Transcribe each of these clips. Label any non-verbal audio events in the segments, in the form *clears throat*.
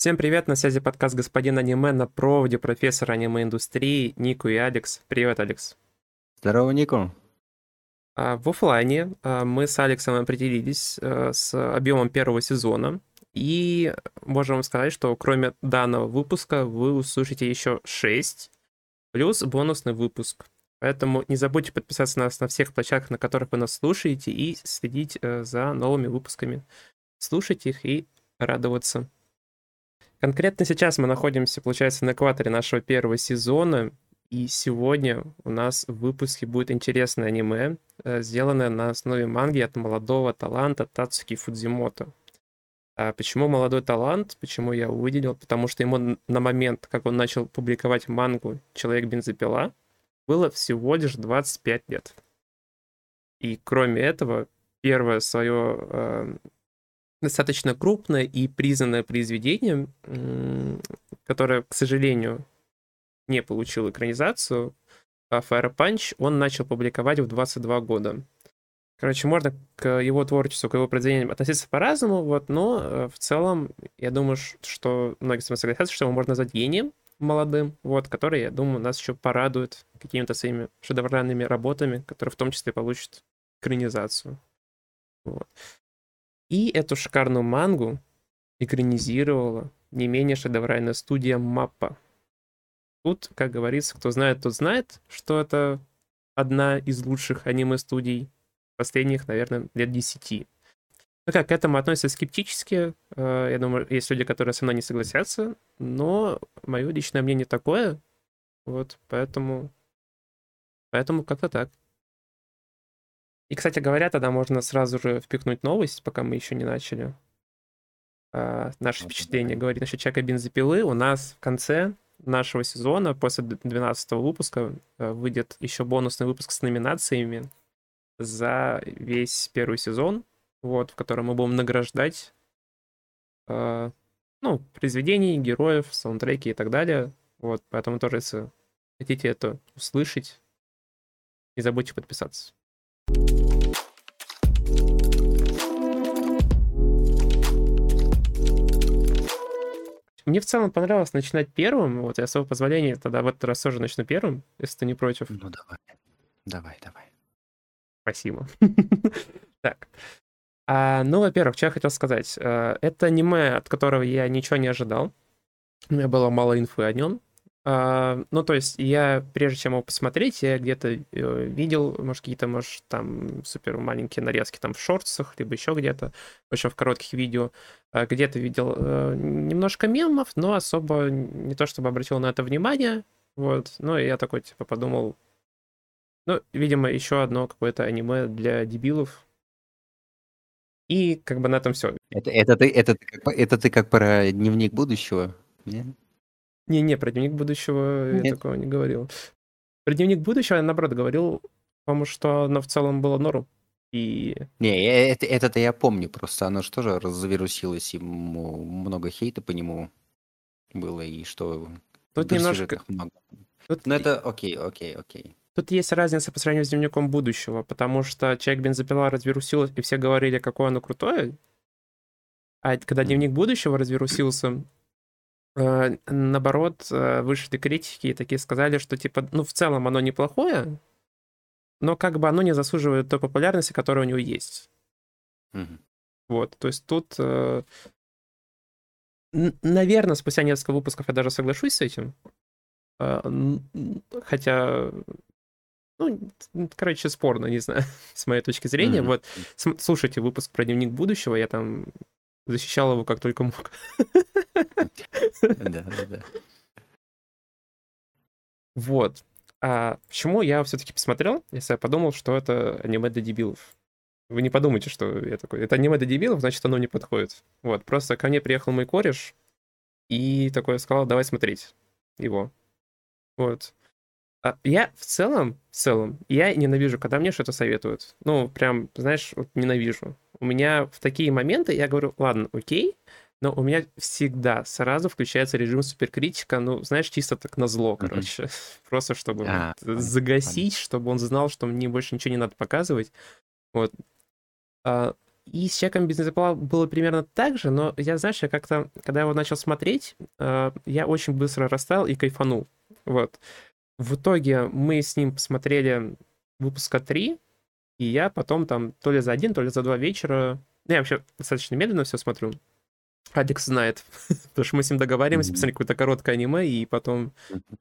Всем привет, на связи подкаст «Господин аниме» на проводе профессора аниме-индустрии Нику и Алекс. Привет, Алекс. Здорово, Нику. А, в офлайне а, мы с Алексом определились а, с объемом первого сезона, и можем вам сказать, что кроме данного выпуска вы услышите еще 6, плюс бонусный выпуск. Поэтому не забудьте подписаться на нас на всех площадках, на которых вы нас слушаете, и следить э, за новыми выпусками. Слушать их и радоваться. Конкретно сейчас мы находимся, получается, на экваторе нашего первого сезона, и сегодня у нас в выпуске будет интересное аниме, э, сделанное на основе манги от молодого таланта Тацуки Фудзимото. А почему молодой талант? Почему я выделил? Потому что ему на момент, как он начал публиковать мангу «Человек-бензопила», было всего лишь 25 лет. И кроме этого, первое свое э, достаточно крупное и признанное произведение, которое, к сожалению, не получило экранизацию, а Fire Punch он начал публиковать в 22 года. Короче, можно к его творчеству, к его произведениям относиться по-разному, вот, но э, в целом, я думаю, что многие с вами согласятся, что его можно назвать гением молодым, вот, который, я думаю, нас еще порадует какими-то своими шедевральными работами, которые в том числе получат экранизацию. Вот. И эту шикарную мангу экранизировала не менее шедевральная студия Маппа. Тут, как говорится, кто знает, тот знает, что это одна из лучших аниме-студий последних, наверное, лет десяти. Ну как, к этому относятся скептически. Э, я думаю, есть люди, которые со мной не согласятся, но мое личное мнение такое. Вот, поэтому... Поэтому как-то так. И, кстати говоря, тогда можно сразу же впихнуть новость, пока мы еще не начали. А, наше впечатление говорит насчет Чака Бензопилы. У нас в конце нашего сезона, после 12 выпуска, э, выйдет еще бонусный выпуск с номинациями за весь первый сезон, вот, в котором мы будем награждать э, ну, произведений, героев, саундтреки и так далее. Вот, поэтому тоже, если хотите это услышать, не забудьте подписаться. Мне в целом понравилось начинать первым. Вот я, своего позволения, тогда в этот раз тоже начну первым, если ты не против. Ну, давай. Давай, давай. Спасибо. *laughs* Так. А, ну, во-первых, что я хотел сказать. Э, это аниме, от которого я ничего не ожидал. У меня было мало инфы о нем. А, ну, то есть я, прежде чем его посмотреть, я где-то э, видел, может, какие-то, может, там супер маленькие нарезки там в шортсах, либо еще где-то, общем, в коротких видео. А где-то видел э, немножко мемов, но особо не то, чтобы обратил на это внимание. Вот, ну, и я такой, типа, подумал, ну, видимо, еще одно какое-то аниме для дебилов. И как бы на этом все. Это, это, ты, это, как, это ты как про дневник будущего? Нет? Не-не, про дневник будущего Нет. я такого не говорил. Про дневник будущего я, наоборот, говорил, потому что оно в целом было норм. И... Не, это, это-то я помню, просто оно же тоже завирусилось, ему много хейта по нему было, и что... Тут немножко... Много. Тут... Ну это окей, окей, окей. Тут есть разница по сравнению с дневником будущего, потому что человек бензопила развирусилась, и все говорили, какое оно крутое. А когда дневник будущего развирусился, наоборот, э, вышли критики и такие сказали, что, типа, ну, в целом оно неплохое, но как бы оно не заслуживает той популярности, которая у него есть. Mm-hmm. Вот, то есть тут, э, наверное, спустя несколько выпусков я даже соглашусь с этим, хотя, ну, короче, спорно, не знаю, *laughs* с моей точки зрения. Mm-hmm. Вот, слушайте выпуск про дневник будущего, я там защищал его как только мог. Да, да, да. Вот. А почему я все-таки посмотрел, если я подумал, что это аниме для дебилов? Вы не подумайте, что я такой, это аниме для дебилов, значит, оно не подходит. Вот, просто ко мне приехал мой кореш и такой сказал, давай смотреть его. Вот. А я в целом, в целом, я ненавижу, когда мне что-то советуют. Ну, прям, знаешь, вот ненавижу. У меня в такие моменты я говорю, ладно, окей, но у меня всегда сразу включается режим суперкритика, ну, знаешь, чисто так на зло, короче. Mm-hmm. *laughs* Просто чтобы а, вот загасить, понятно. чтобы он знал, что мне больше ничего не надо показывать. Вот. А, и с без бензопила было примерно так же, но я, знаешь, я как-то, когда его начал смотреть, э, я очень быстро растаял и кайфанул. Вот. В итоге мы с ним посмотрели выпуска 3, и я потом там то ли за один, то ли за два вечера... Ну, я вообще достаточно медленно все смотрю. Алекс знает, *laughs* потому что мы с ним договариваемся, посмотреть какое-то короткое аниме, и потом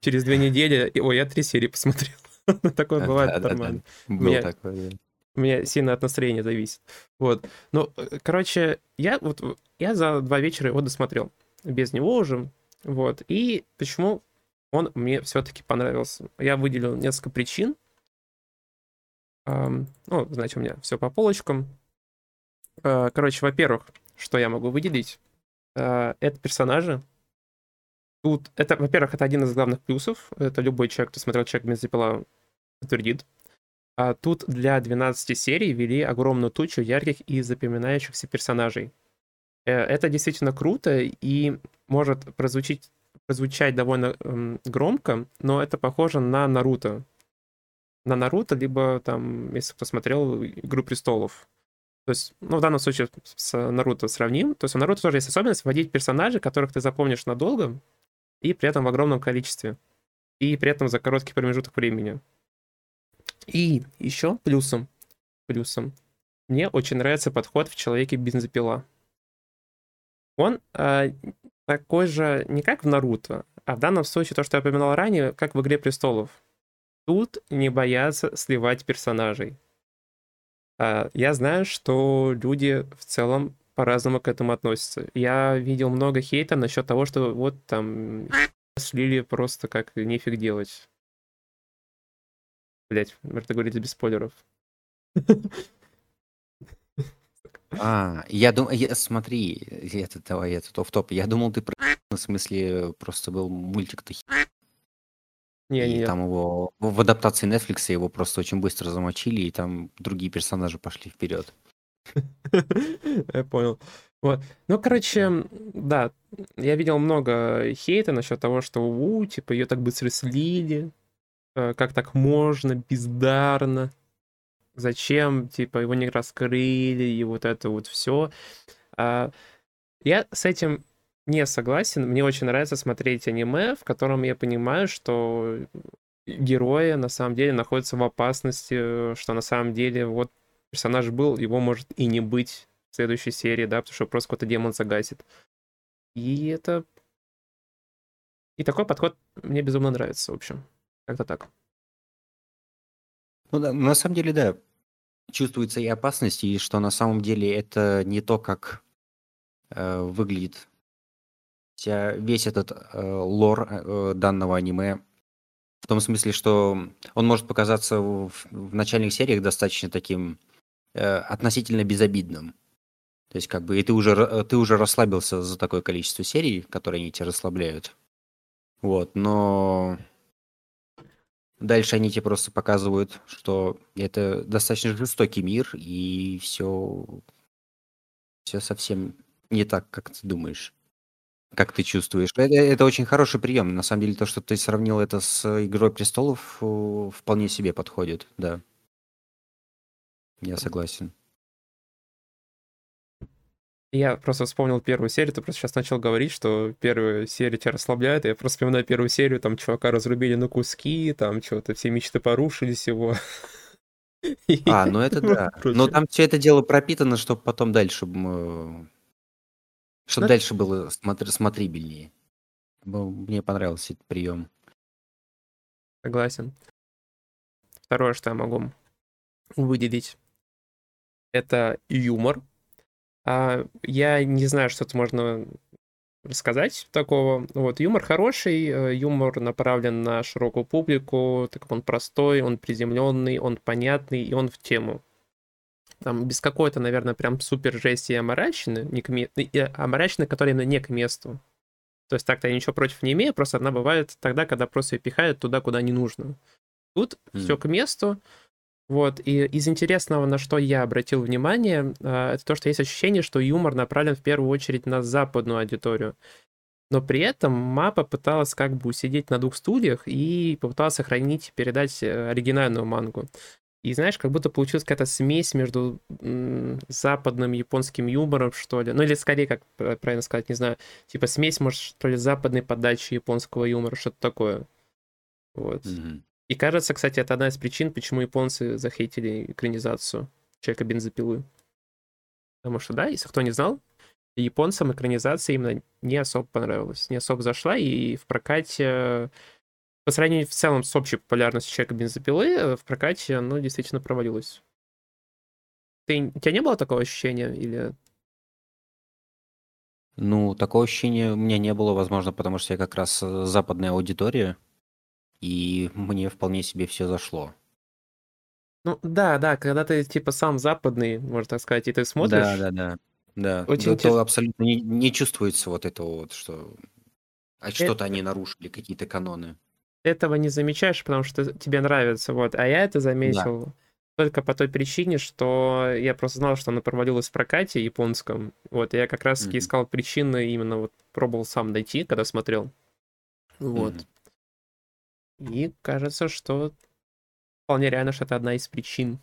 через две недели... Ой, я три серии посмотрел. *laughs* Такое бывает нормально. Был такой, у меня сильно от настроения зависит. Вот. Ну, короче, я вот я за два вечера его досмотрел. Без него уже. Вот. И почему он мне все-таки понравился? Я выделил несколько причин. Ну, знаете, у меня все по полочкам. Uh, короче, во-первых, что я могу выделить? Uh, это персонажи. Тут, это, во-первых, это один из главных плюсов. Это любой человек, кто смотрел «Человек бензопила», подтвердит. А тут для 12 серий ввели огромную тучу ярких и запоминающихся персонажей. Э, это действительно круто и может прозвучить, прозвучать довольно эм, громко, но это похоже на Наруто. На Наруто, либо там, если кто смотрел «Игру престолов». То есть, ну, в данном случае с Наруто сравним. То есть у Наруто тоже есть особенность вводить персонажей, которых ты запомнишь надолго, и при этом в огромном количестве. И при этом за короткий промежуток времени. И еще плюсом, плюсом, мне очень нравится подход в человеке бензопила. Он э, такой же не как в Наруто, а в данном случае то, что я упоминал ранее, как в Игре Престолов. Тут не боятся сливать персонажей. Э, я знаю, что люди в целом по-разному к этому относятся. Я видел много хейта насчет того, что вот там *laughs* слили просто как нефиг делать. Блять, можно говорить без спойлеров. А, я думаю, смотри, это давай, это оф топ. Я думал, ты про *laughs* в смысле просто был мультик-то не, и не, там его в адаптации Netflix его просто очень быстро замочили, и там другие персонажи пошли вперед. *laughs* Я понял. Вот. Ну, короче, да, я видел много хейта насчет того, что, у, типа, ее так быстро слили, Э, как так можно, бездарно, зачем, типа, его не раскрыли, и вот это вот все. А, я с этим не согласен. Мне очень нравится смотреть аниме, в котором я понимаю, что герои на самом деле находятся в опасности, что на самом деле вот персонаж был, его может и не быть в следующей серии, да, потому что просто какой-то демон загасит. И это... И такой подход мне безумно нравится, в общем. Как-то так. Ну да, на самом деле, да, чувствуется и опасность, и что на самом деле это не то, как э, выглядит весь этот э, лор э, данного аниме. В том смысле, что он может показаться в, в начальных сериях достаточно таким э, относительно безобидным. То есть, как бы, и ты уже, ты уже расслабился за такое количество серий, которые они тебя расслабляют. Вот, но Дальше они тебе просто показывают, что это достаточно жестокий мир, и все, все совсем не так, как ты думаешь, как ты чувствуешь. Это, это очень хороший прием. На самом деле, то, что ты сравнил это с Игрой престолов, вполне себе подходит, да. Я согласен. Я просто вспомнил первую серию, ты просто сейчас начал говорить, что первая серия тебя расслабляет, я просто вспоминаю первую серию, там чувака разрубили на куски, там что-то, все мечты порушились его. А, ну это *laughs* да. Но там все это дело пропитано, чтобы потом дальше... Чтобы дальше было смотрибельнее. Мне понравился этот прием. Согласен. Второе, что я могу выделить, это юмор. А, я не знаю, что тут можно рассказать такого. Вот, юмор хороший, э, юмор направлен на широкую публику, так как он простой, он приземленный, он понятный, и он в тему. Там без какой-то, наверное, прям супер жести и аморачины, не к ме... и аморачины, которые именно не к месту. То есть так-то я ничего против не имею, просто она бывает тогда, когда просто ее пихают туда, куда не нужно. Тут mm. все к месту, вот, и из интересного, на что я обратил внимание, а, это то, что есть ощущение, что юмор направлен в первую очередь на западную аудиторию. Но при этом мапа пыталась как бы усидеть на двух стульях и попыталась сохранить, передать э, оригинальную мангу. И знаешь, как будто получилась какая-то смесь между западным японским юмором, что ли. Ну или скорее, как правильно сказать, не знаю, типа смесь, может, что ли, западной подачи японского юмора, что-то такое. Вот. Мгм. И кажется, кстати, это одна из причин, почему японцы захейтили экранизацию Человека бензопилы. Потому что, да, если кто не знал, японцам экранизация именно не особо понравилась, не особо зашла, и в прокате, по сравнению в целом с общей популярностью Человека бензопилы, в прокате оно действительно провалилось. Ты, у тебя не было такого ощущения? Или Ну, такого ощущения у меня не было, возможно, потому что я как раз э, западная аудитория, и мне вполне себе все зашло. Ну, да, да, когда ты, типа, сам западный, можно так сказать, и ты Да, смотришь, да, да, да. очень Да, то тяж... абсолютно не, не чувствуется вот этого вот, что а э- что-то они нарушили, какие-то каноны. Этого не замечаешь, потому что тебе нравится, вот. А я это Да. заметил только по той причине, что я просто знал, что оно провалилось в прокате японском. Вот, и я как раз-таки Мгм. искал причины, именно вот пробовал сам найти, когда смотрел. Вот. Мгм. И кажется, что вполне реально, что это одна из причин.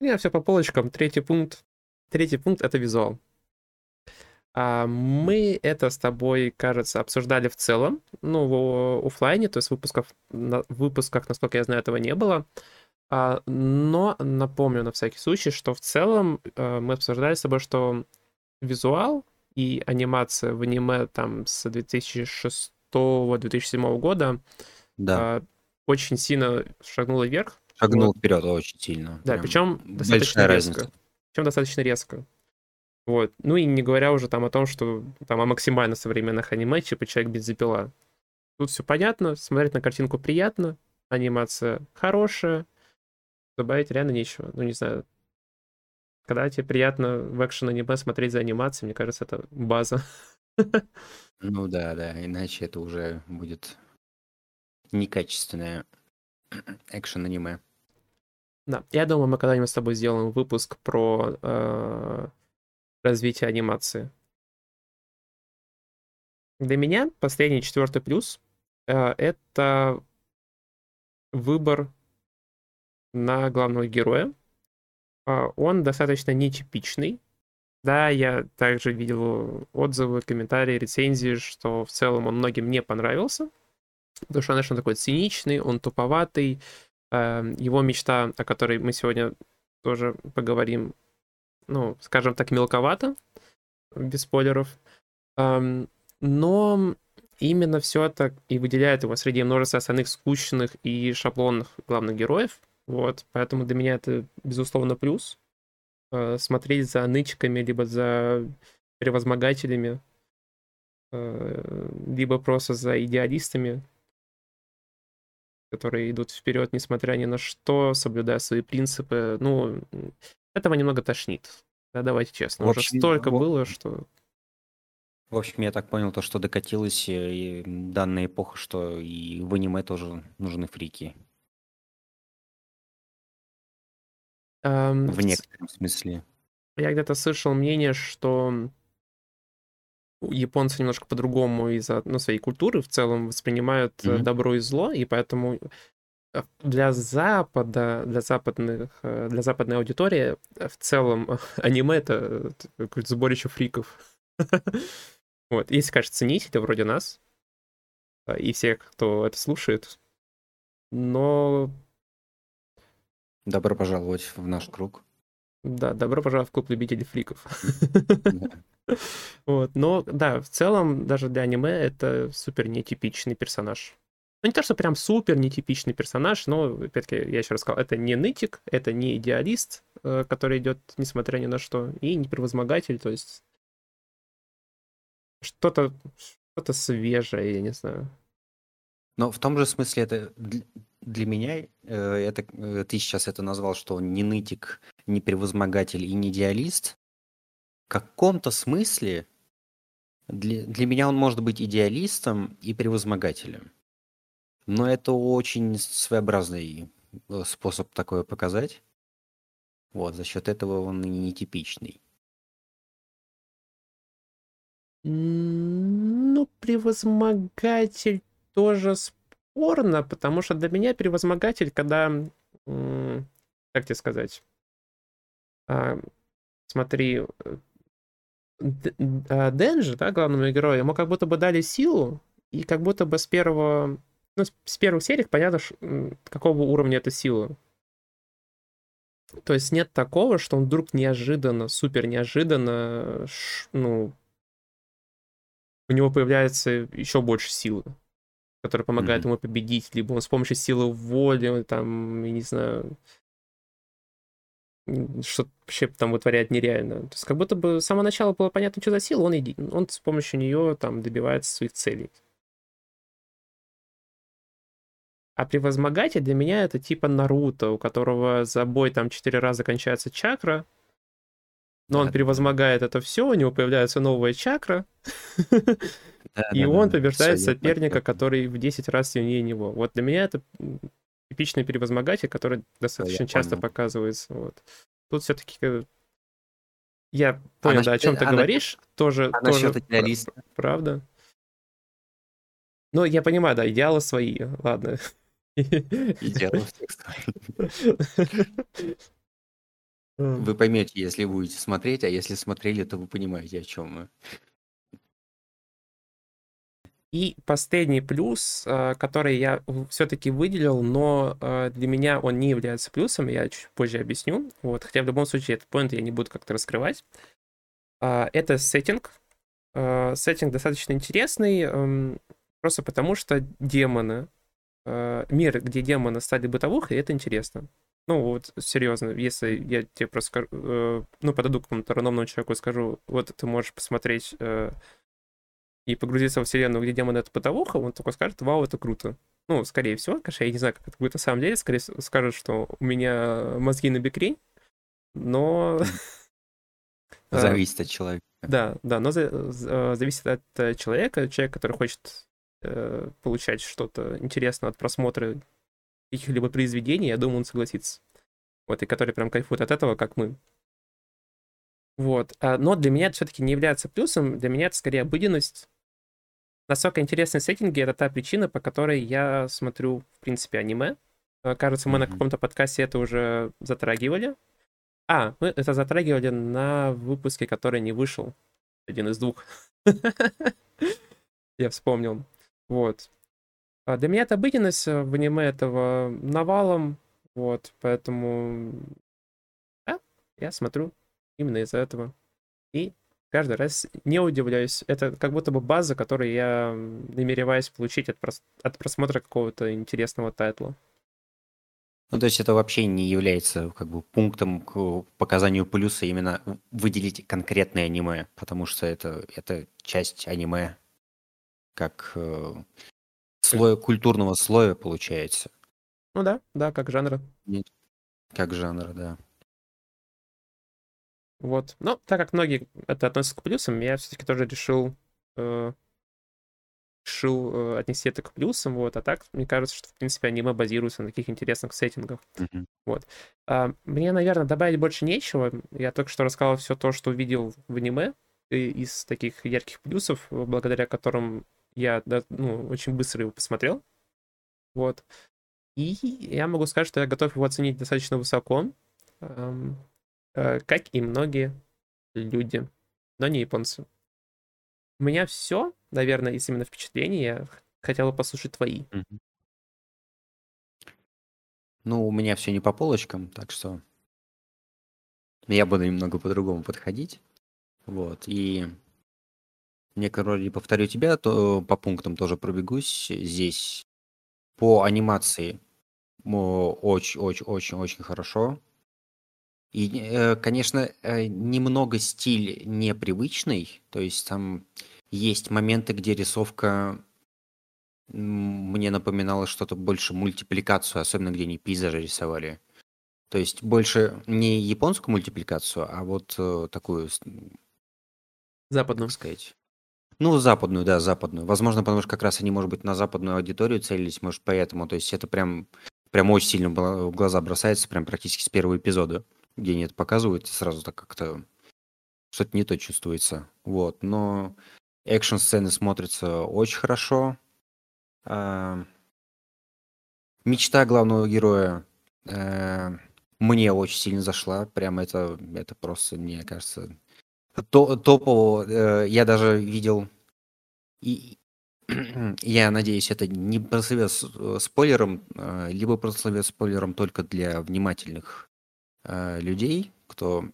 Не, все по полочкам. Третий пункт. Третий пункт — это визуал. А мы это с тобой, кажется, обсуждали в целом, ну, в оффлайне, то есть выпусков, на, выпусках, насколько я знаю, этого не было. А, но напомню на всякий случай, что в целом э, мы обсуждали с тобой, что визуал и анимация в аниме там с 2006-2007 года Да. а, очень сильно шагнула вверх. Шагнул Вот. вперед очень сильно. Да, причем достаточно резко. разница. Причем достаточно резко. Вот. Ну и не говоря уже там о том, что там о максимально современных аниме, типа Человек бензопила. Тут все понятно, смотреть на картинку приятно, анимация хорошая, добавить реально нечего. Ну, не знаю. Когда тебе приятно в экшен аниме смотреть за анимацией, мне кажется, это база. *laughs* Ну да, да, иначе это уже будет некачественное *clears throat* экшен-аниме. Да, я думаю, мы когда-нибудь с тобой сделаем выпуск про э, развитие анимации. Для меня последний четвертый плюс э, это выбор на главного героя. А, Он достаточно нетипичный. Да, я также видел отзывы, комментарии, рецензии, что в целом он многим не понравился. Потому что он, знаешь, он такой циничный, он туповатый. Э, Его мечта, о которой мы сегодня тоже поговорим, ну, скажем так, мелковато, без спойлеров. Но именно все это и выделяет его среди множества остальных скучных и шаблонных главных героев. Вот, поэтому для меня это, безусловно, плюс. Э, Смотреть за нычками, либо за превозмогателями, э, либо просто за идеалистами, которые идут вперед, несмотря ни на что, соблюдая свои принципы. Ну, этого немного тошнит. Да, давайте честно. В Уже столько во- было, что... В общем, я так понял, то, что докатилась э, и данная эпоха, что и в аниме тоже нужны фрики. эм, В в некотором смысле. Я где-то слышал мнение, что японцы немножко по-другому из-за ну, своей культуры в целом воспринимают Мгм. добро и зло, и поэтому для Запада, для западных, э, для западной аудитории э, в целом *laughs* аниме это э, какое-то сборище фриков. *laughs* Вот, есть, конечно, ценители вроде нас э, и всех, кто это слушает, но Добро пожаловать в наш круг. да, добро пожаловать в клуб любителей фриков. *laughs* Вот, но да, в целом даже для аниме это супер нетипичный персонаж. Ну, не то, что прям супер нетипичный персонаж, но, опять-таки, я еще раз сказал, это не нытик, это не идеалист, э, который идет несмотря ни на что, и не превозмогатель, то есть что-то что-то свежее, я не знаю. Но в том же смысле это дл- для меня, э, это, э, ты сейчас это назвал, что он не нытик, не превозмогатель и не идеалист. В каком-то смысле для, для меня он может быть идеалистом и превозмогателем. Но это очень своеобразный э, способ такое показать. Вот, за счет этого он и нетипичный. Ну, превозмогатель тоже спорно, потому что для меня превозмогатель, когда как тебе сказать, а, смотри, а, Денджи, да, главному герою, ему как будто бы дали силу, и как будто бы с первого, ну, с первых серий понятно, какого уровня эта сила. То есть нет такого, что он вдруг неожиданно, супер неожиданно, ну, у него появляется еще больше силы, которая помогает mm-hmm. ему победить, либо он с помощью силы воли, там, я не знаю, что вообще там вытворяет нереально. То есть как будто бы с самого начала было понятно, что за сила, он, иди, он с помощью нее там добивается своих целей. А превозмогатель для меня это типа Наруто, у которого за бой там четыре раза кончается чакра, но он превозмогает это все, у него появляется новая чакра, *laughs* и он побеждает соперника, который в 10 раз сильнее него. Вот для меня это типичный превозмогатель, который достаточно часто показывается. Вот. Тут все-таки э, я понял, да, о чем ты говоришь. Тоже, тоже правда. Ну, я понимаю, да, идеалы свои, ладно. *laughs* *laughs* Идеалы Вы поймете, если будете смотреть, а если смотрели, то вы понимаете, о чем мы. И последний плюс, а, который я все-таки выделил, но а, для меня он не является плюсом, я чуть позже объясню. Вот, хотя в любом случае этот поинт я не буду как-то раскрывать. А, это сеттинг. Сеттинг достаточно интересный, просто потому что демоны, мир, где демоны стали бытовухой, это интересно. Ну, вот, серьезно, если я тебе просто скажу, э, ну, подойду к какому-то рандомному человеку и скажу, вот ты можешь посмотреть э, и погрузиться в вселенную, где демон это бытовуха, он такой скажет, вау, это круто. Ну, скорее всего, конечно, я не знаю, как это будет на самом деле, скорее скажет, что у меня мозги на бекрень, но... *laughs* Зависит от человека. Да, да, но зависит от э, человека. Человек, который хочет э, получать что-то интересное от просмотра каких-либо произведений, я думаю, он согласится. Вот, и который прям кайфует от этого, как мы. Вот. А, но для меня это все-таки не является плюсом, для меня это скорее обыденность. Насколько интересные сеттинги — это та причина, по которой я смотрю, в принципе, аниме. А, кажется, мы mm-hmm. на каком-то подкасте это уже затрагивали. А, мы это затрагивали на выпуске, который не вышел. Один из двух. *laughs* Я вспомнил. Вот. А для меня это обыденность э, в аниме этого навалом, вот, поэтому да, я смотрю именно из-за этого. И каждый раз не удивляюсь. Это как будто бы база, которую я намереваюсь получить от, прос... от просмотра какого-то интересного тайтла. Ну, то есть это вообще не является как бы пунктом к показанию плюса именно выделить конкретное аниме, потому что это, это часть аниме как э, слоя, культурного слоя получается. Ну да, да, как жанра. Нет, как жанра, да. Вот. Но так как многие это относятся к плюсам, я все-таки тоже решил, э, решил э, отнести это к плюсам. Вот. А так, мне кажется, что, в принципе, аниме базируется на таких интересных сеттингах. Mm-hmm. Вот. А, мне, наверное, добавить больше нечего. Я только что рассказал все то, что видел в аниме из таких ярких плюсов, благодаря которым я ну, очень быстро его посмотрел. Вот. И я могу сказать, что я готов его оценить достаточно высоко, эм, э, как и многие люди, но не японцы. У меня все, наверное, из именно впечатлений. Я хотел бы послушать твои. Ну, у меня все не по полочкам, так что я буду немного по-другому подходить. Вот, и некоторые повторю тебя, то по пунктам тоже пробегусь. Здесь по анимации очень-очень-очень-очень хорошо. И, э, конечно, э, немного стиль непривычный, то есть там есть моменты, где рисовка мне напоминала что-то больше мультипликацию, особенно где они пейзажи рисовали. То есть больше не японскую мультипликацию, а вот э, такую, Западную. сказать, ну, западную, да, западную. Возможно, потому что как раз они, может быть, на западную аудиторию целились, может, поэтому. То есть это прям, прям очень сильно в глаза бросается, прям практически с первого эпизода, где они это показывают, и сразу так как-то что-то не то чувствуется. Вот, но экшн-сцены смотрятся очень хорошо. А, мечта главного героя, э, мне очень сильно зашла. Прям это, это просто, мне кажется, то, топово. Э, я даже видел, и *clears throat* я надеюсь, это не прословит э, спойлером, э, либо прословит спойлером только для внимательных людей, кто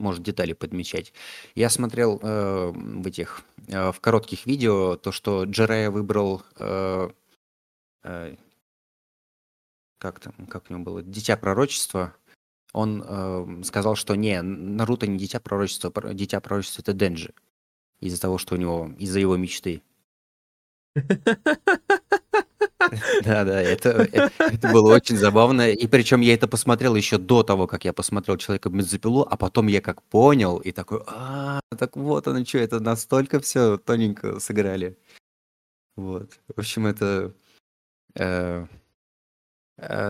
может детали подмечать. Я смотрел э, в этих э, в коротких видео то, что Джерая выбрал э, э, как там, как у него было, Дитя пророчества. Он э, сказал, что не, Наруто не Дитя пророчества, Дитя пророчества это Денджи из-за того, что у него, из-за его мечты. *laughs* Да, да, это, это было очень забавно. И причем я это посмотрел еще до того, как я посмотрел человека бензопилу, а потом я как понял и такой, а, так вот оно что, это настолько все тоненько сыграли. Вот. В общем, это. Э, э,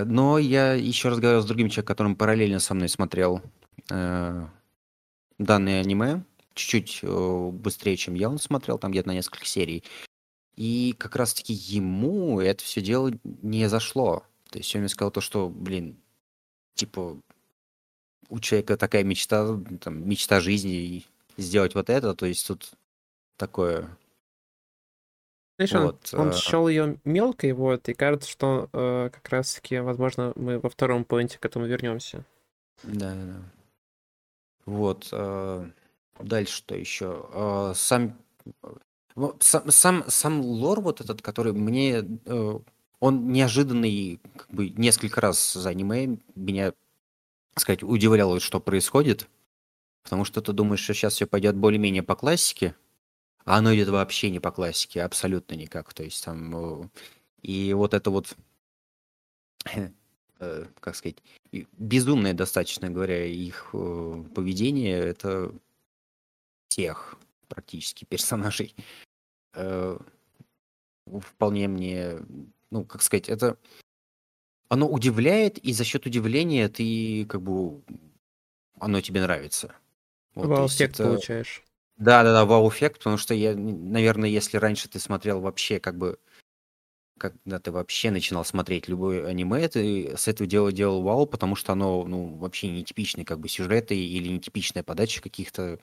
но я еще разговаривал с другим человеком, которым параллельно со мной смотрел э, данное аниме чуть-чуть э, быстрее, чем я он смотрел, там где-то на несколько серий. И как раз-таки ему это все дело не зашло. То есть он мне сказал то, что, блин, типа, у человека такая мечта, там, мечта жизни сделать вот это, то есть тут такое. Знаешь, вот, он, он э... счел ее мелкой, вот, и кажется, что э, как раз-таки, возможно, мы во втором поинте к этому вернемся. Да, да, да. Вот. Э... Дальше что еще? А, сам, ну, сам, сам, сам лор вот этот, который мне... Э, он неожиданный, как бы несколько раз за аниме меня, так сказать, удивляло, что происходит. Потому что ты думаешь, что сейчас все пойдет более-менее по классике, а оно идет вообще не по классике, абсолютно никак. То есть там... Э, и вот это вот э, как сказать, безумное достаточно говоря их поведение, это всех практически персонажей. Э, вполне мне, ну, как сказать, это... Оно удивляет, и за счет удивления ты как бы... Оно тебе нравится. Вот, вау-эффект это... получаешь. Да-да-да, вау-эффект, потому что я, наверное, если раньше ты смотрел вообще как бы когда ты вообще начинал смотреть любое аниме, ты с этого дела делал вау, потому что оно, ну, вообще нетипичные как бы сюжеты или нетипичная подача каких-то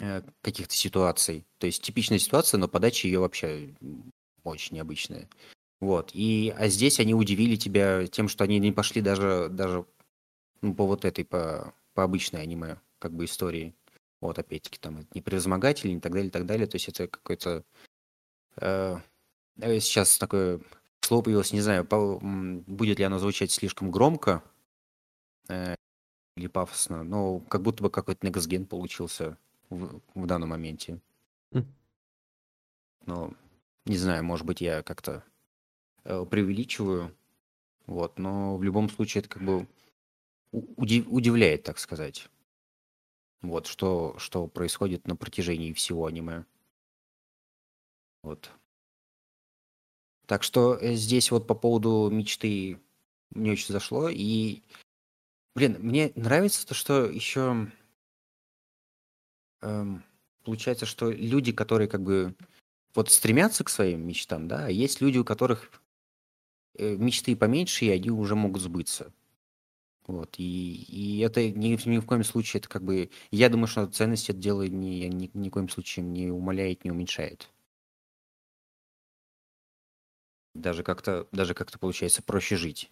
Э, каких-то ситуаций. То есть типичная ситуация, но подача ее вообще очень необычная. Вот. И, а здесь они удивили тебя тем, что они не пошли даже, даже ну, по вот этой, по, по обычной аниме, как бы истории. Вот, опять-таки, там, не превозмогатели, и так далее, и так далее. То есть это какой-то... Э, э сейчас такое слово появилось, не знаю, по, будет ли оно звучать слишком громко, э, или пафосно, но как будто бы какой-то негасген получился в, в данном моменте. Mm. Но не знаю, может быть, я как-то э, преувеличиваю, вот, но в любом случае это как бы удив, удивляет, так сказать. Вот, что, что происходит на протяжении всего аниме. Вот. Так что э, здесь вот по поводу мечты мне очень зашло, и Блин, мне нравится то, что еще эм, получается, что люди, которые как бы вот стремятся к своим мечтам, да, а есть люди, у которых э, мечты поменьше, и они уже могут сбыться. Вот, и, и это ни, ни в коем случае, это как бы, я думаю, что ценность это дело ни, ни, ни в коем случае не умаляет, не уменьшает. Даже как-то, даже как-то получается проще жить.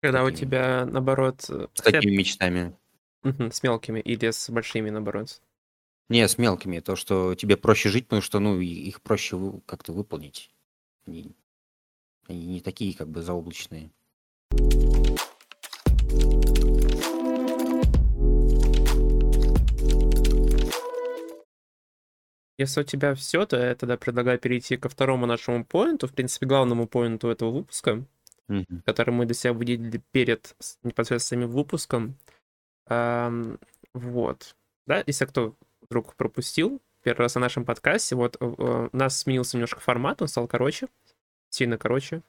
Когда у тебя, наоборот... С такими мечтами. С мелкими или с большими, наоборот. Не, с мелкими. То, что тебе проще жить, потому что, ну, их проще как-то выполнить. Они, они не такие, как бы, заоблачные. Если у тебя все, то я тогда предлагаю перейти ко второму нашему поинту, в принципе, главному поинту этого выпуска mm-hmm. который мы для себя выделили перед непосредственно самим выпуском. Um, вот. Да, если кто вдруг пропустил первый раз на нашем подкасте, вот uh, у нас сменился немножко формат, он стал короче, сильно короче.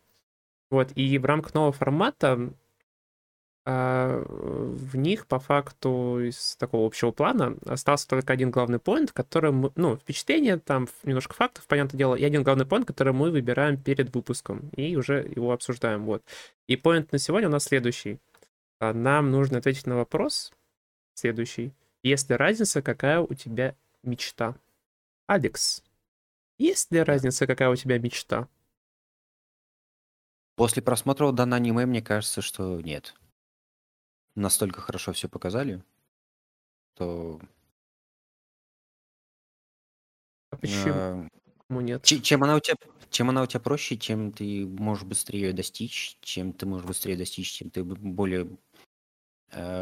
Вот, и в рамках нового формата а, в них по факту из такого общего плана остался только один главный поинт, который мы, ну, впечатление, там немножко фактов, понятное дело, и один главный поинт, который мы выбираем перед выпуском и уже его обсуждаем, вот. И поинт на сегодня у нас следующий. А, нам нужно ответить на вопрос следующий. Есть ли разница, какая у тебя мечта? Алекс, есть ли разница, какая у тебя мечта? После просмотра данного аниме, мне кажется, что нет. Настолько хорошо все показали, то... А почему э, нет? че- чем она у тебя, чем она у тебя проще, чем ты можешь быстрее её достичь, чем ты можешь быстрее достичь, чем ты более, э,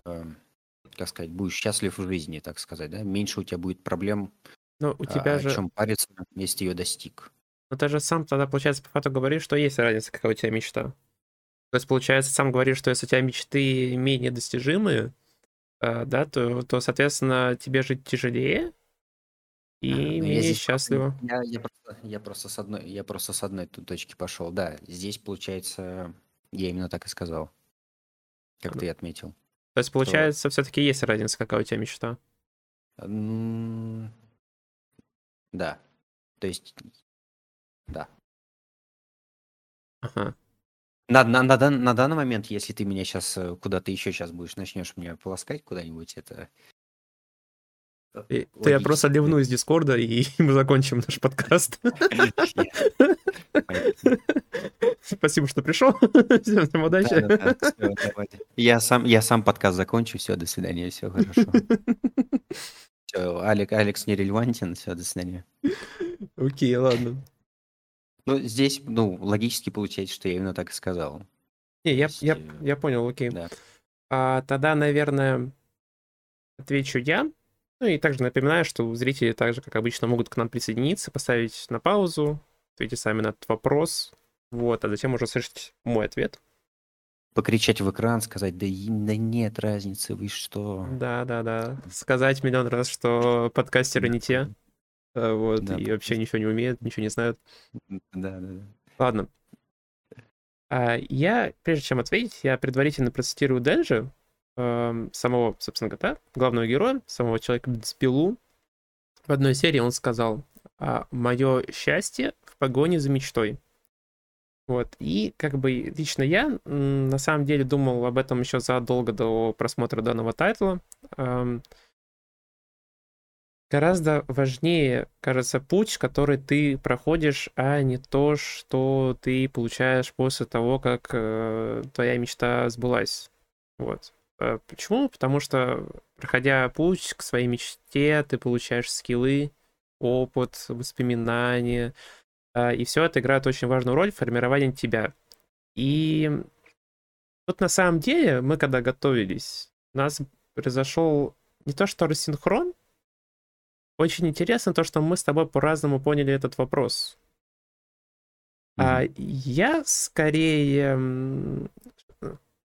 как сказать, будешь счастлив в жизни, так сказать, да? Меньше у тебя будет проблем, Но у а, тебя о же... чем париться, если ты ее достиг. Но ты же сам тогда, получается, по факту говоришь, что есть разница, какая у тебя мечта. То есть, получается, сам говоришь, что если у тебя мечты менее достижимые, э, да, то, то, соответственно, тебе жить тяжелее и Ну, я здесь счастливо. я, я просто, я просто с одной, я просто с одной точки пошел. Да, здесь получается, я именно так и сказал, как Ну, ты и отметил. То есть, Что, получается, все-таки есть разница, какая у тебя мечта. да, то есть, да. Ага. На, на, на, дан- на данный момент, если ты меня сейчас куда-то еще сейчас будешь, начнешь меня полоскать куда-нибудь, это э, И- то я просто ливну из Дискорда, *laughs* и мы закончим наш подкаст. Спасибо, что пришел. *laughs* Всем удачи. Я сам, я сам подкаст закончу, все, до свидания, все хорошо. *laughs* Все, Алек, Алекс нерелевантен, все, до свидания. Окей, ладно. Ну, здесь, ну, логически получается, что я именно так и сказал. Не, я, есть, я, э, я понял, окей. да. А, тогда, наверное, отвечу я. Ну и также напоминаю, что зрители также, как обычно, могут к нам присоединиться, поставить на паузу, ответить сами на этот вопрос. Вот, а затем уже слышать мой ответ. Покричать в экран, сказать, да, да нет разницы, вы что? Да, да, да. Сказать миллион раз, что подкастеры не те. Э, Вот, Да, и вообще ничего не умеют, ничего не знают. Да, да, да. Ладно. А, Я, прежде чем ответить, я предварительно процитирую Денджи, эм, самого, собственно говоря, главного героя, самого человека без пилу. В одной серии он сказал, «Мое счастье в погоне за мечтой». Вот, и как бы лично я на самом деле думал об этом еще задолго до просмотра данного тайтла. Эм, Гораздо важнее, кажется, путь, который ты проходишь, а не то, что ты получаешь после того, как э, твоя мечта сбылась. Вот. Э, Почему? Потому что, проходя путь к своей мечте, ты получаешь скиллы, опыт, воспоминания, э, и все это играет очень важную роль в формировании тебя. И тут на самом деле мы, когда готовились, у нас произошел не то что рассинхрон, очень интересно то, что мы с тобой по-разному поняли этот вопрос. А Мгм. я скорее,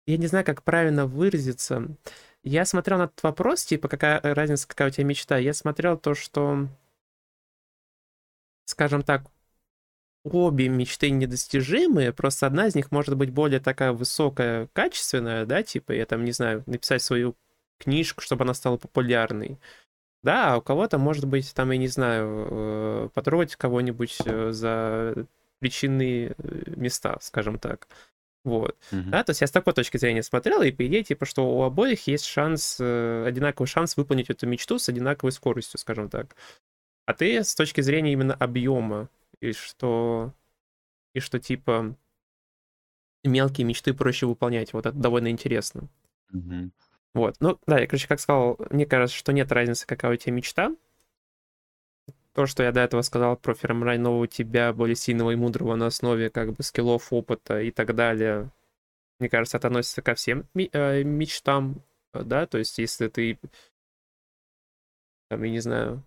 я не знаю, как правильно выразиться. Я смотрел на этот вопрос, типа, какая разница, какая у тебя мечта. Я смотрел то, что, скажем так, обе мечты недостижимые, просто одна из них может быть более такая высокая, качественная, да, типа, я там, не знаю, написать свою книжку, чтобы она стала популярной. Да, а у кого-то, может быть, там, я не знаю, э, потрогать кого-нибудь э, за причинные э, места, скажем так. Вот. Мгм. Да, то есть я с такой точки зрения смотрел, и по идее, типа, что у обоих есть шанс, одинаковый шанс выполнить эту мечту с одинаковой скоростью, скажем так. А ты с точки зрения именно объема, и что, и что, типа, мелкие мечты проще выполнять. Вот это довольно интересно. Мгм. Вот. Ну, да, я, короче, как сказал, мне кажется, что нет разницы, какая у тебя мечта. То, что я до этого сказал про формирование нового тебя, более сильного и мудрого на основе как бы скиллов, опыта и так далее, мне кажется, это относится ко всем э, мечтам, да, то есть если ты, там, я не знаю,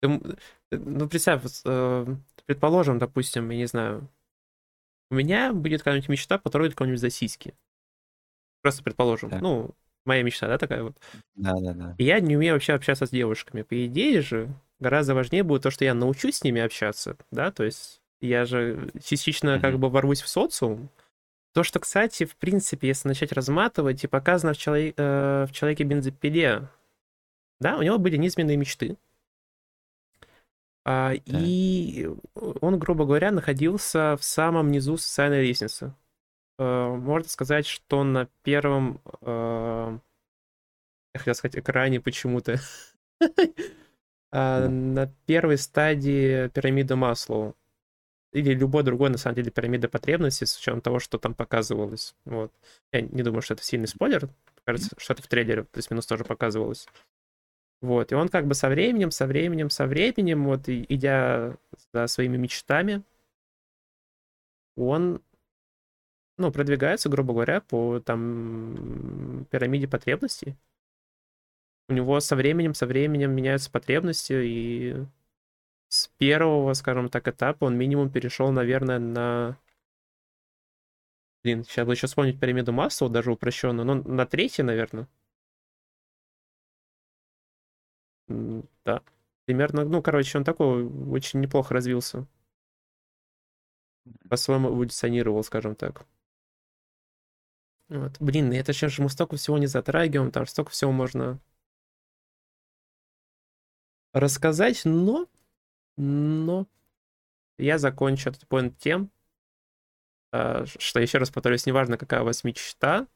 ты э, ну, представь, э, предположим, допустим, я не знаю, у меня будет какая-нибудь мечта потрогать кого-нибудь за сиськи. Просто предположим, Так. ну, моя мечта, да, такая вот. Да, да, да. И я не умею вообще общаться с девушками. По идее же, гораздо важнее будет то, что я научусь с ними общаться, да, то есть я же частично как Мгм. бы ворвусь в социум, То, что, кстати, в принципе, если начать разматывать, и показано в, человек, э, в человеке бензопиле, да, у него были низменные мечты. А, и он, грубо говоря, находился в самом низу социальной лестницы. Э, можно сказать, что на первом, э, я хотел сказать, экране почему-то, *laughs* а, на первой стадии пирамиды Маслоу или любой другой, на самом деле, пирамида потребностей, с учетом того, что там показывалось. Вот. Я не думаю, что это сильный спойлер. Кажется, что это в трейлере плюс-минус тоже показывалось. Вот, и он как бы со временем, со временем, со временем, вот, идя за своими мечтами, он, ну, продвигается, грубо говоря, по, там, пирамиде потребностей. У него со временем, со временем меняются потребности, и с первого, скажем так, этапа он минимум перешел, наверное, на... Блин, сейчас бы еще вспомнить пирамиду Маслоу, даже упрощенную, но на третий, наверное. Да. Примерно, ну, короче, он такой очень неплохо развился. По-своему эволюционировал, скажем так. Вот. Блин, это сейчас же мы столько всего не затрагиваем, там столько всего можно рассказать, но но я закончу этот поинт тем, а, что, еще раз повторюсь, неважно, какая у вас мечта,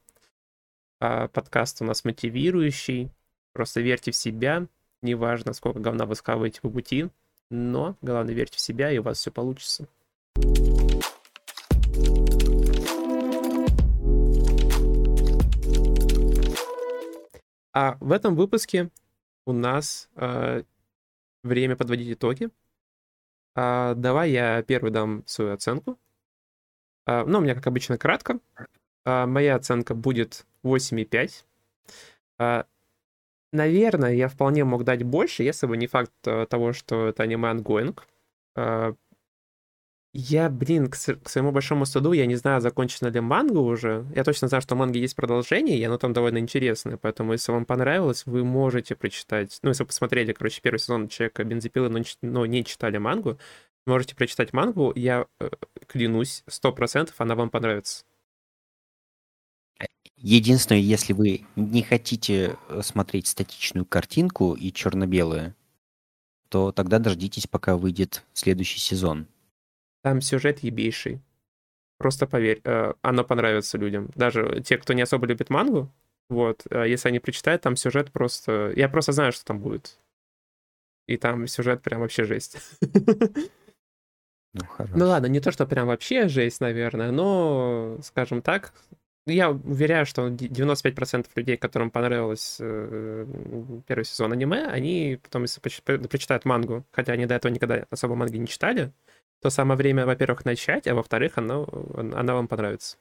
а, подкаст у нас мотивирующий, просто верьте в себя, неважно, сколько говна вы схаваете по пути, но главное, верьте в себя, и у вас все получится. А в этом выпуске у нас э, время подводить итоги. А, давай я первый дам свою оценку. А, ну, у меня, как обычно, кратко. А, моя оценка будет 8,5. А, наверное, я вполне мог дать больше, если бы не факт а, того, что это аниме ongoing. А, я, блин, к, к своему большому стыду, я не знаю, закончена ли манга уже. Я точно знаю, что у манги есть продолжение, и оно там довольно интересное. Поэтому, если вам понравилось, вы можете прочитать. Ну, если вы посмотрели, короче, первый сезон Человека Бензопилы, но, но не читали мангу, можете прочитать мангу. Я э, клянусь, сто процентов она вам понравится. Единственное, если вы не хотите э, смотреть статичную картинку и черно-белую, то тогда дождитесь, пока выйдет следующий сезон. Там сюжет ебейший. Просто поверь, э, оно понравится людям. Даже те, кто не особо любит мангу, вот, э, если они прочитают, там сюжет просто... Я просто знаю, что там будет. И там сюжет прям вообще жесть. Ну, *laughs* ну ладно, не то, что прям вообще жесть, наверное, но, скажем так, я уверяю, что 95% людей, которым понравилось э, первый сезон аниме, они потом, если прочитают мангу, хотя они до этого никогда особо манги не читали, то самое время, во-первых, начать, а во-вторых, оно, она вам понравится.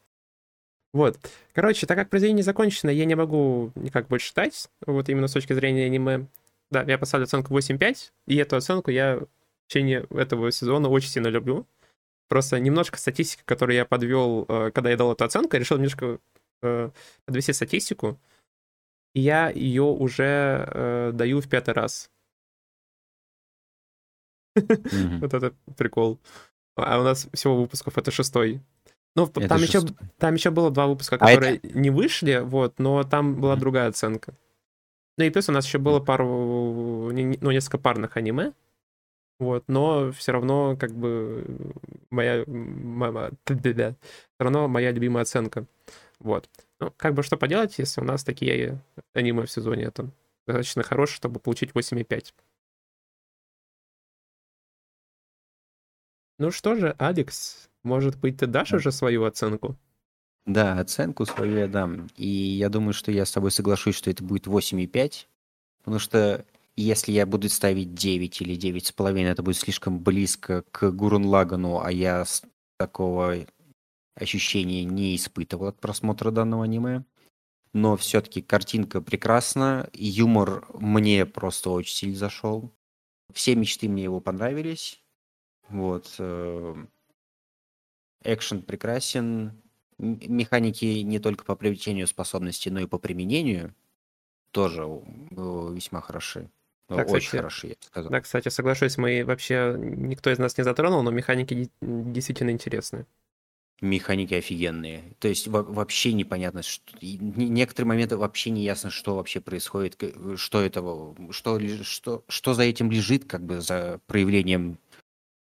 Вот. Короче, так как произведение закончено, я не могу никак больше ждать, вот именно с точки зрения аниме. Да, я поставлю оценку 8.5, и эту оценку я в течение этого сезона очень сильно люблю. Просто немножко статистика, которую я подвел, э, когда я дал эту оценку, я решил немножко э, подвести статистику, и я ее уже э, даю в пятый раз. *laughs* Вот это прикол. А у нас всего выпусков это шестой. Ну, там еще, там еще было два выпуска, а которые не вышли, вот, но там была другая оценка. Ну и плюс у нас еще было пару, ну, несколько парных аниме, вот, но все равно, как бы, моя, моя все равно моя любимая оценка, вот. Ну, как бы, что поделать, если у нас такие аниме в сезоне, это достаточно хорошее, чтобы получить 8,5. Ну что же, Алекс, может быть, ты дашь уже свою оценку? Да, оценку свою я дам. И я думаю, что я с тобой соглашусь, что это будет 8,5. Потому что если я буду ставить 9 или 9,5, это будет слишком близко к Гурун Лагану, а я такого ощущения не испытывал от просмотра данного аниме. Но все-таки картинка прекрасна, юмор мне просто очень сильно зашел. Все мечты мне его понравились. Вот. Э, экшен прекрасен. Механики не только по привлечению способностей, но и по применению тоже весьма хороши. Да, Очень кстати, хороши, я бы сказал. Да, кстати, соглашусь, мы вообще никто из нас не затронул, но механики действительно интересны. механики офигенные. То есть вообще непонятно, что, некоторые моменты вообще не ясно, что вообще происходит, что это, что, что, что за этим лежит, как бы за проявлением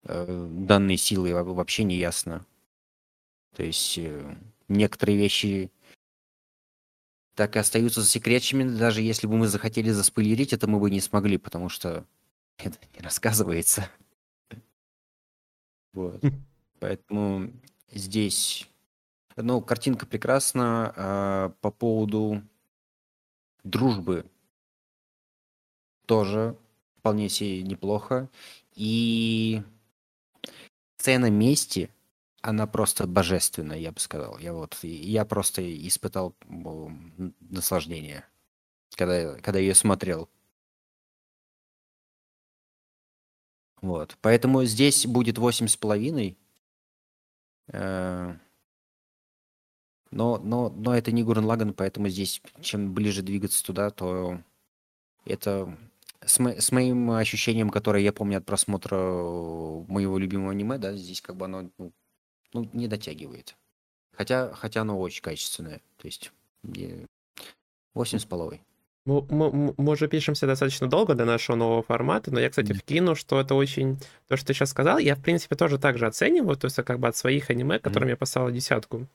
данной силы вообще не ясно. То есть э, некоторые вещи так и остаются засекреченными, даже если бы мы захотели заспойлерить, это мы бы не смогли, потому что *laughs* это не рассказывается. Вот. Хм. Поэтому здесь, ну, картинка прекрасна. А по поводу дружбы тоже вполне себе неплохо. И сцена мести, она просто божественная, я бы сказал. Я вот, я просто испытал наслаждение, когда, когда ее смотрел. Вот. Поэтому здесь будет восемь с половиной. Э, но, но, но это не Гурен Лаган, поэтому здесь, чем ближе двигаться туда, то это с, мо- с моим ощущением, которое я помню от просмотра моего любимого аниме, да, здесь как бы оно ну, ну, не дотягивает. Хотя, хотя оно очень качественное. То есть восемь с половой. Мы, мы, мы уже пишемся достаточно долго до нашего нового формата, но я, кстати, вкину, что это очень... То, что ты сейчас сказал, я, в принципе, тоже так же оцениваю, то есть как бы от своих аниме, которым mm-hmm. я поставил десятку.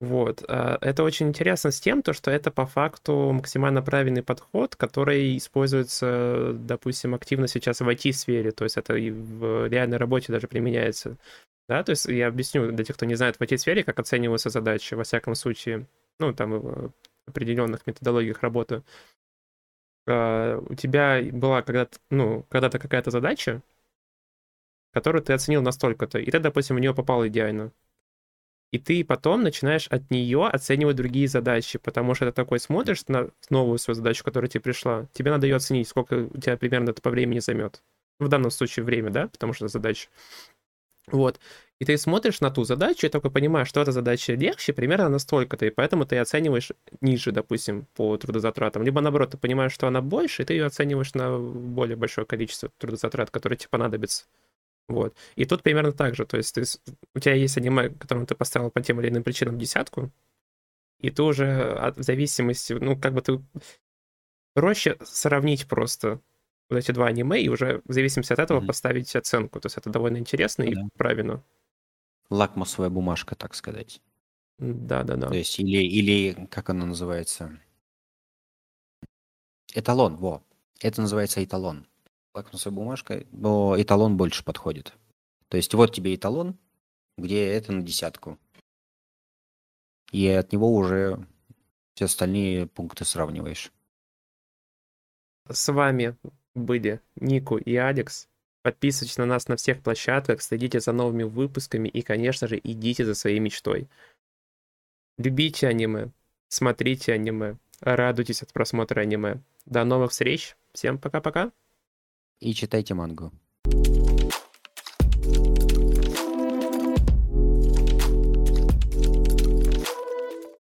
Вот. А, это очень интересно с тем, то, что это по факту максимально правильный подход, который используется, допустим, активно сейчас в IT-сфере, то есть это и в реальной работе даже применяется. Да, то есть я объясню для тех, кто не знает в IT-сфере, как оцениваются задачи, во всяком случае, ну, там в определенных методологиях работы. А, у тебя была когда-то, ну, когда-то какая-то задача, которую ты оценил настолько-то, и ты, допустим, в нее попал идеально. И ты потом начинаешь от нее оценивать другие задачи, потому что ты такой смотришь на новую свою задачу, которая тебе пришла, тебе надо ее оценить, сколько у тебя примерно это по времени займет. В данном случае время, да, потому что задача. Вот. И ты смотришь на ту задачу и только понимаешь, что эта задача легче примерно настолько-то, и поэтому ты оцениваешь ниже, допустим, по трудозатратам. Либо наоборот, ты понимаешь, что она больше, и ты ее оцениваешь на более большое количество трудозатрат, которые тебе понадобятся. Вот. И тут примерно так же. То есть ты, у тебя есть аниме, которому ты поставил по тем или иным причинам десятку, и ты уже от, в зависимости, ну, как бы ты проще сравнить просто вот эти два аниме и уже в зависимости от этого mm-hmm. поставить оценку. То есть это довольно интересно mm-hmm. и правильно. Лакмусовая бумажка, так сказать. Да, да, да. То есть, или, или как оно называется? Эталон, во. Это называется эталон. Лакмусовая бумажка, но эталон больше подходит. То есть вот тебе эталон, где это на десятку. И от него уже все остальные пункты сравниваешь. С вами были Нику и Алекс. Подписывайтесь на нас на всех площадках, следите за новыми выпусками и, конечно же, идите за своей мечтой. Любите аниме, смотрите аниме, радуйтесь от просмотра аниме. До новых встреч, всем пока-пока и читайте мангу.